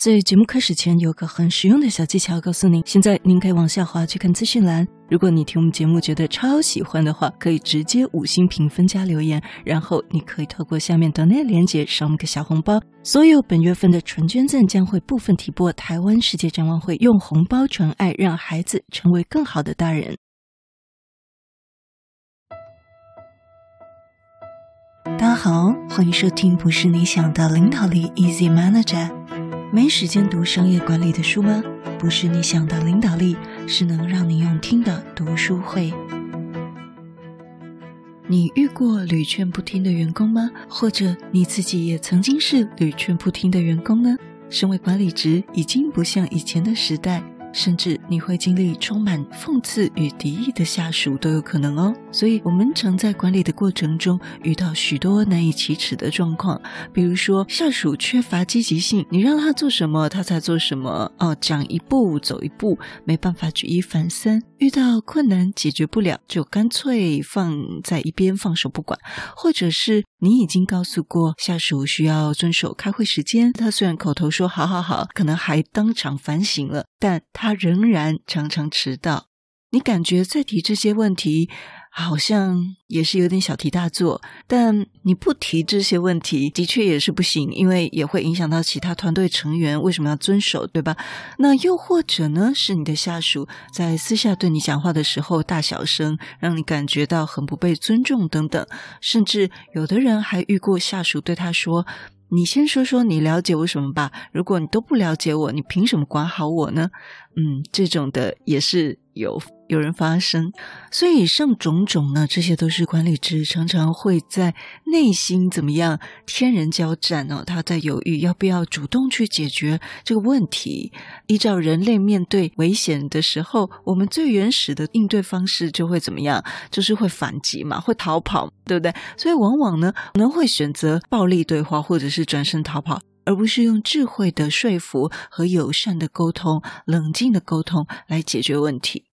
在节目开始前，有个很实用的小技巧告诉您。现在您可以往下滑去看资讯栏。如果你听我们节目觉得超喜欢的话，可以直接五星评分加留言，然后你可以透过下面的那个链接赏我们个小红包。所有本月份的纯捐赠将会部分提拨台湾世界展望会，用红包传爱，让孩子成为更好的大人。大家好，欢迎收听不是你想的领导力 Easy Manager。没时间读商业管理的书吗？不是你想的领导力，是能让你用听的读书会。你遇过屡劝不听的员工吗？或者你自己也曾经是屡劝不听的员工呢？身为管理职，已经不像以前的时代。甚至你会经历充满讽刺与敌意的下属都有可能哦，所以我们常在管理的过程中遇到许多难以启齿的状况，比如说下属缺乏积极性，你让他做什么他才做什么哦，讲一步走一步，没办法举一反三，遇到困难解决不了就干脆放在一边放手不管，或者是你已经告诉过下属需要遵守开会时间，他虽然口头说好好好，可能还当场反省了，但他仍然常常迟到，你感觉再提这些问题，好像也是有点小题大做。但你不提这些问题，的确也是不行，因为也会影响到其他团队成员为什么要遵守，对吧？那又或者呢，是你的下属在私下对你讲话的时候大小声，让你感觉到很不被尊重等等。甚至有的人还遇过下属对他说。你先说说你了解我什么吧。如果你都不了解我，你凭什么管好我呢？嗯，这种的也是有有人发生。所以以上种种呢，这些都是管理职常常会在内心怎么样天人交战哦，他在犹豫要不要主动去解决这个问题。依照人类面对危险的时候，我们最原始的应对方式就会怎么样？就是会反击嘛，会逃跑。对不对？所以往往呢，可能会选择暴力对话，或者是转身逃跑，而不是用智慧的说服和友善的沟通、冷静的沟通来解决问题。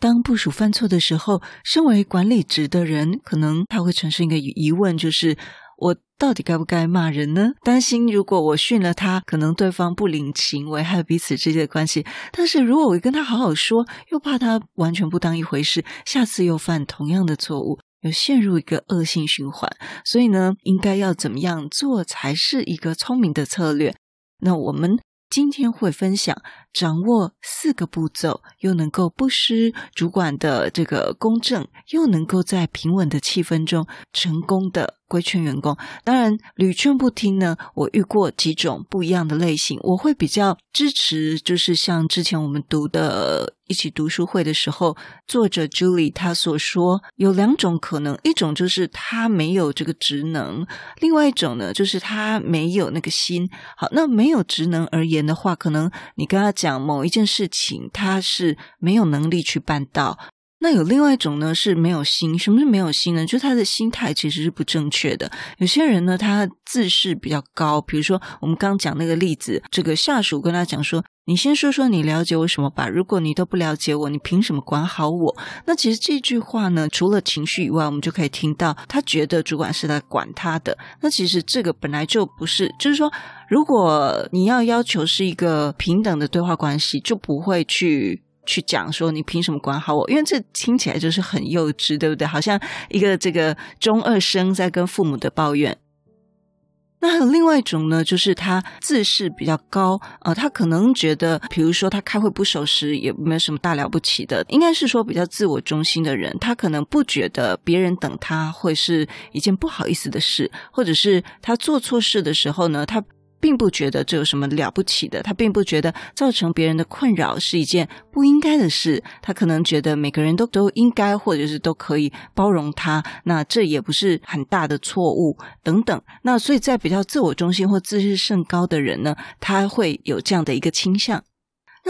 当部属犯错的时候，身为管理职的人，可能他会产生一个疑问，就是我到底该不该骂人呢？担心如果我训了他，可能对方不领情，危害彼此之间的关系。但是如果我跟他好好说，又怕他完全不当一回事，下次又犯同样的错误。有陷入一个恶性循环，所以呢，应该要怎么样做才是一个聪明的策略？那我们今天会分享掌握四个步骤，又能够不失主管的这个公正，又能够在平稳的气氛中成功的。规劝员工，当然屡劝不听呢。我遇过几种不一样的类型，我会比较支持，就是像之前我们读的一起读书会的时候，作者 Julie 他所说，有两种可能，一种就是他没有这个职能，另外一种呢，就是他没有那个心。好，那没有职能而言的话，可能你跟他讲某一件事情，他是没有能力去办到。那有另外一种呢，是没有心。什么是没有心呢？就是他的心态其实是不正确的。有些人呢，他自视比较高。比如说，我们刚讲那个例子，这个下属跟他讲说：“你先说说你了解我什么吧。如果你都不了解我，你凭什么管好我？”那其实这句话呢，除了情绪以外，我们就可以听到他觉得主管是来管他的。那其实这个本来就不是，就是说，如果你要要求是一个平等的对话关系，就不会去。去讲说你凭什么管好我？因为这听起来就是很幼稚，对不对？好像一个这个中二生在跟父母的抱怨。那还有另外一种呢，就是他自视比较高、呃，他可能觉得，比如说他开会不守时也没有什么大了不起的，应该是说比较自我中心的人，他可能不觉得别人等他会是一件不好意思的事，或者是他做错事的时候呢，他。并不觉得这有什么了不起的，他并不觉得造成别人的困扰是一件不应该的事，他可能觉得每个人都都应该或者是都可以包容他，那这也不是很大的错误等等。那所以在比较自我中心或自视甚高的人呢，他会有这样的一个倾向。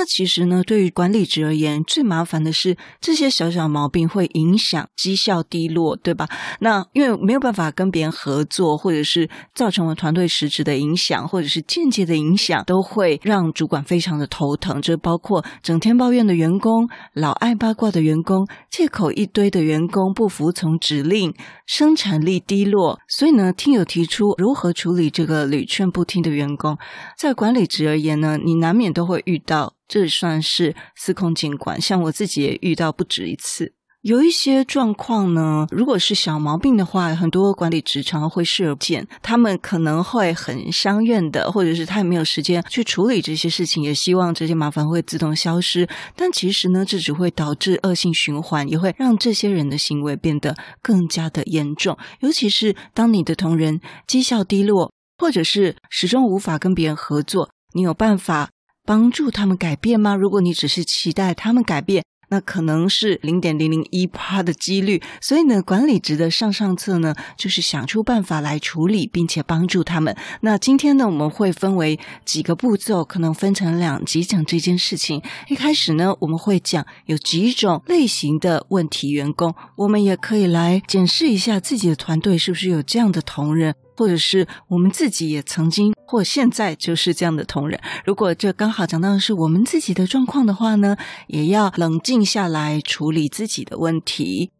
那其实呢，对于管理职而言，最麻烦的是这些小小毛病会影响绩效低落，对吧？那因为没有办法跟别人合作，或者是造成了团队实质的影响，或者是间接的影响，都会让主管非常的头疼。这包括整天抱怨的员工、老爱八卦的员工、借口一堆的员工、不服从指令、生产力低落。所以呢，听友提出如何处理这个屡劝不听的员工，在管理职而言呢，你难免都会遇到。这算是司空见惯，像我自己也遇到不止一次。有一些状况呢，如果是小毛病的话，很多管理职场会视而不见，他们可能会很相怨的，或者是他也没有时间去处理这些事情，也希望这些麻烦会自动消失。但其实呢，这只会导致恶性循环，也会让这些人的行为变得更加的严重。尤其是当你的同仁绩效低落，或者是始终无法跟别人合作，你有办法帮助他们改变吗？如果你只是期待他们改变，那可能是零点零零一趴的几率。所以呢，管理值的上上策呢，就是想出办法来处理，并且帮助他们。那今天呢，我们会分为几个步骤，可能分成两集讲这件事情。一开始呢，我们会讲有几种类型的问题员工，我们也可以来检视一下自己的团队是不是有这样的同仁。或者是我们自己也曾经或现在就是这样的同仁，如果这刚好讲到的是我们自己的状况的话呢，也要冷静下来处理自己的问题。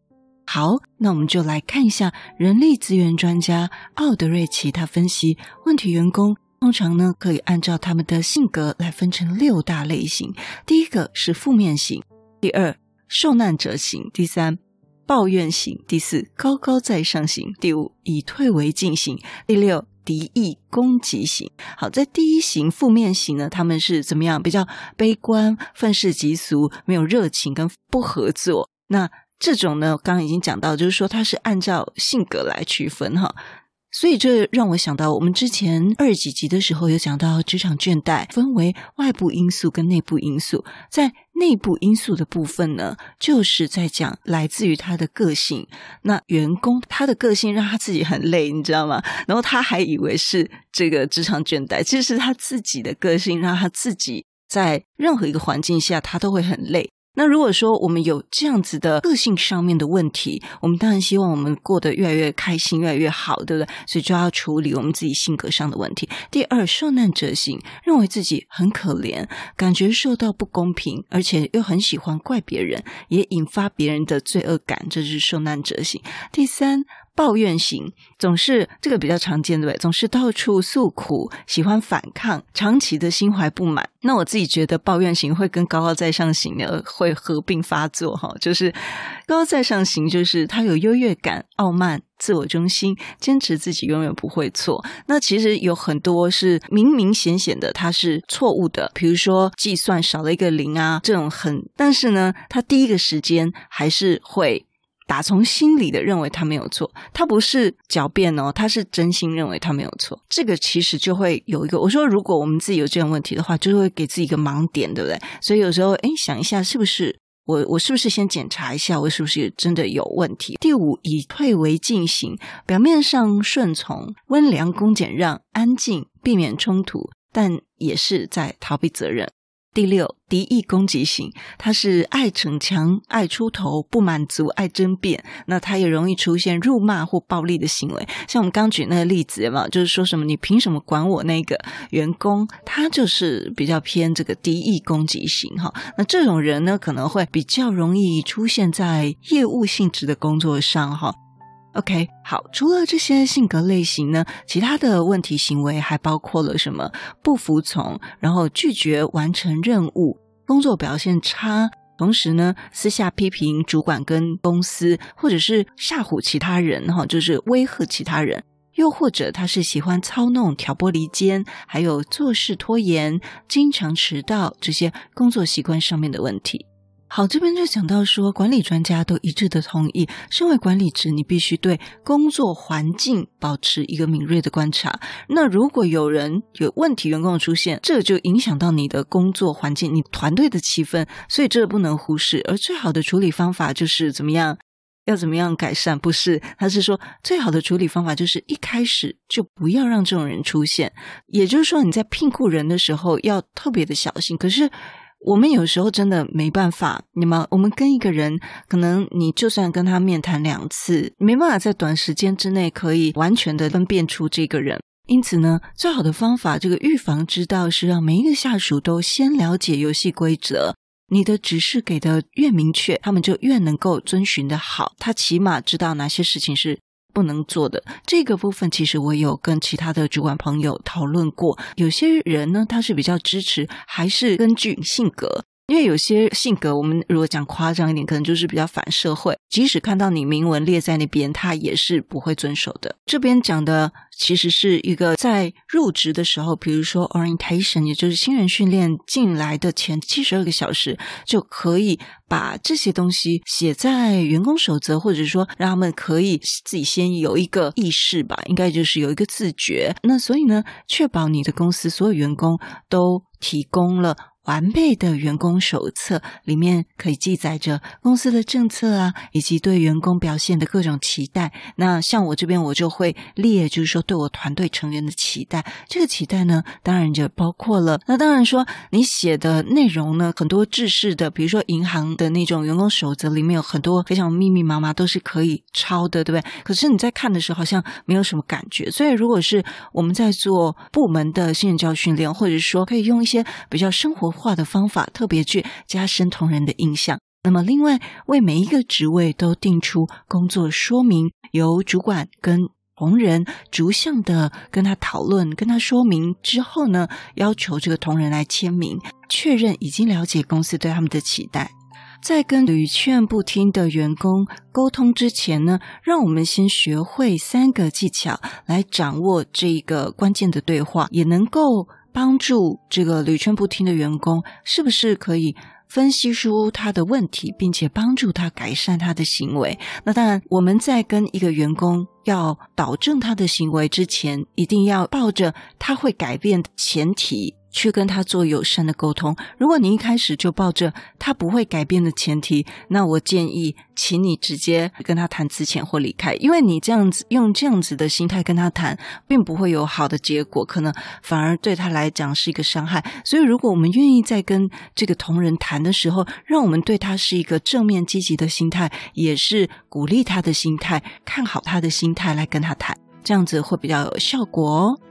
好，那我们就来看一下人力资源专家奥德瑞奇他分析问题员工，通常呢可以按照他们的性格来分成六大类型。第一个是负面型，第二受难者型，第三。抱怨型，第四高高在上型，第五以退为进型，第六敌意攻击型。好，在第一型负面型呢，他们是怎么样？比较悲观、愤世嫉俗、没有热情跟不合作。那这种呢，刚刚已经讲到，就是说它是按照性格来区分哈。所以这让我想到，我们之前二几集的时候有讲到职场倦怠分为外部因素跟内部因素。在内部因素的部分呢，就是在讲来自于他的个性。那员工他的个性让他自己很累，你知道吗？然后他还以为是这个职场倦怠，其实是他自己的个性让他自己在任何一个环境下他都会很累。那如果说我们有这样子的个性上面的问题，我们当然希望我们过得越来越开心，越来越好，对不对？所以就要处理我们自己性格上的问题。第二，受难者型，认为自己很可怜，感觉受到不公平，而且又很喜欢怪别人，也引发别人的罪恶感，这是受难者型。第三。抱怨型总是这个比较常见，对不对？总是到处诉苦，喜欢反抗，长期的心怀不满。那我自己觉得抱怨型会跟高高在上型的会合并发作哈，就是高高在上型就是他有优越感、傲慢、自我中心，坚持自己永远不会错。那其实有很多是明明显显的他是错误的，比如说计算少了一个零啊，这种很，但是呢，他第一个时间还是会。打从心里的认为他没有错，他不是狡辩哦，他是真心认为他没有错。这个其实就会有一个，我说如果我们自己有这样问题的话，就会给自己一个盲点，对不对？所以有时候，哎，想一下，是不是我我是不是先检查一下，我是不是真的有问题？第五，以退为进行，表面上顺从、温良恭俭让、安静，避免冲突，但也是在逃避责任。第六，敌意攻击型，他是爱逞强、爱出头、不满足、爱争辩。那他也容易出现辱骂或暴力的行为。像我们刚举那个例子嘛，就是说什么你凭什么管我那个员工？他就是比较偏这个敌意攻击型哈。那这种人呢，可能会比较容易出现在业务性质的工作上哈。OK，好，除了这些性格类型呢，其他的问题行为还包括了什么？不服从，然后拒绝完成任务，工作表现差，同时呢，私下批评主管跟公司，或者是吓唬其他人，哈，就是威吓其他人，又或者他是喜欢操弄、挑拨离间，还有做事拖延、经常迟到这些工作习惯上面的问题。好，这边就讲到说，管理专家都一致的同意，身为管理职，你必须对工作环境保持一个敏锐的观察。那如果有人有问题，员工出现，这就影响到你的工作环境，你团队的气氛，所以这不能忽视。而最好的处理方法就是怎么样？要怎么样改善？不是，他是说最好的处理方法就是一开始就不要让这种人出现。也就是说，你在聘雇人的时候要特别的小心。可是。我们有时候真的没办法，你们我们跟一个人，可能你就算跟他面谈两次，没办法在短时间之内可以完全的分辨出这个人。因此呢，最好的方法，这个预防之道是让每一个下属都先了解游戏规则。你的指示给的越明确，他们就越能够遵循的好。他起码知道哪些事情是不能做的。这个部分其实我有跟其他的主管朋友讨论过。有些人呢，他是比较支持，还是根据性格。因为有些性格，我们如果讲夸张一点，可能就是比较反社会。即使看到你明文列在那边，他也是不会遵守的。这边讲的其实是一个在入职的时候，比如说 orientation，也就是新人训练进来的前七十二个小时，就可以把这些东西写在员工守则，或者说让他们可以自己先有一个意识吧，应该就是有一个自觉。那所以呢，确保你的公司所有员工都提供了。完备的员工手册里面可以记载着公司的政策啊，以及对员工表现的各种期待。那像我这边，我就会列，就是说对我团队成员的期待。这个期待呢，当然就包括了。那当然说，你写的内容呢，很多制式的，比如说银行的那种员工守则，里面有很多非常密密麻麻，都是可以抄的，对不对？可是你在看的时候，好像没有什么感觉。所以，如果是我们在做部门的新人教训练，或者说可以用一些比较生活化的方法，特别去加深同仁的印象。那么，另外为每一个职位都定出工作说明，由主管跟同仁逐项的跟他讨论、跟他说明之后呢，要求这个同仁来签名，确认已经了解公司对他们的期待。在跟屡劝不听的员工沟通之前呢，让我们先学会三个技巧来掌握这一个关键的对话，也能够。帮助这个屡劝不听的员工，是不是可以分析出他的问题，并且帮助他改善他的行为？那当然，我们在跟一个员工要导正他的行为之前，一定要抱着他会改变的前提。去跟他做友善的沟通。如果你一开始就抱着他不会改变的前提，那我建议，请你直接跟他谈资遣或离开，因为你这样子用这样子的心态跟他谈，并不会有好的结果，可能反而对他来讲是一个伤害。所以，如果我们愿意在跟这个同仁谈的时候，让我们对他是一个正面积极的心态，也是鼓励他的心态，看好他的心态来跟他谈，这样子会比较有效果哦。